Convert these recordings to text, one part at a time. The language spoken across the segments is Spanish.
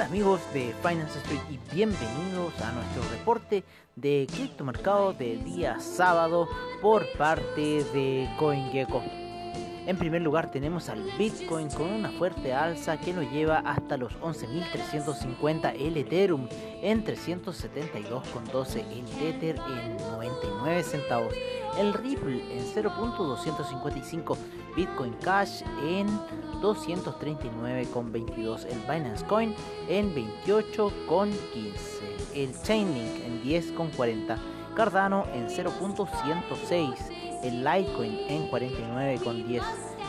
Amigos de Finance Street y bienvenidos a nuestro reporte de criptomercado de día sábado por parte de CoinGecko. En primer lugar tenemos al Bitcoin con una fuerte alza que lo lleva hasta los 11.350 el Ethereum en 372,12 el Tether en 99 centavos, el Ripple en 0.255 Bitcoin Cash en 239,22 el Binance Coin en 28,15 el Chainlink en 10,40 Cardano en 0.106 el Litecoin en 49,10,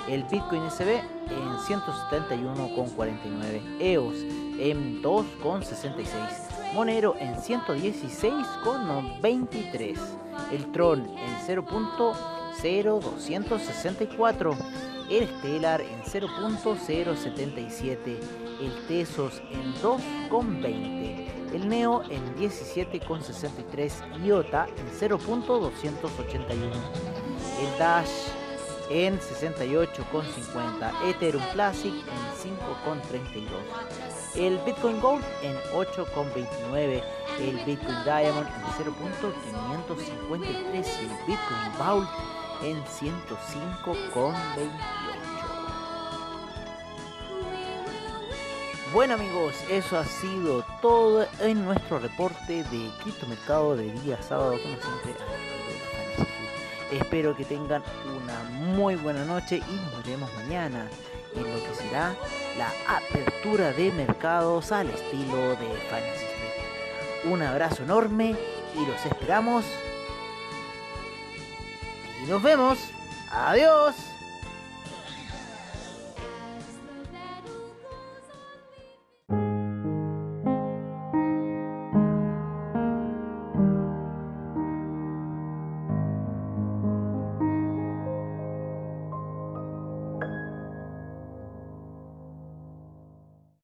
el Bitcoin SB en 171,49, EOS en 2,66, Monero en 116,23, el Tron en 0.0264, el Stellar en 0.077, el Tesos en 2,20, el Neo en 17,63 IOTA en 0.281, el Dash en 68,50, Ethereum Classic en 5,32, el Bitcoin Gold en 8,29, el Bitcoin Diamond en 0.553 y el Bitcoin Vault en 105,28. Bueno amigos, eso ha sido todo en nuestro reporte de criptomercado de día sábado, como siempre. Espero que tengan una muy buena noche y nos veremos mañana en lo que será la apertura de mercados al estilo de Finance Street. Un abrazo enorme y los esperamos. Y nos vemos. Adiós.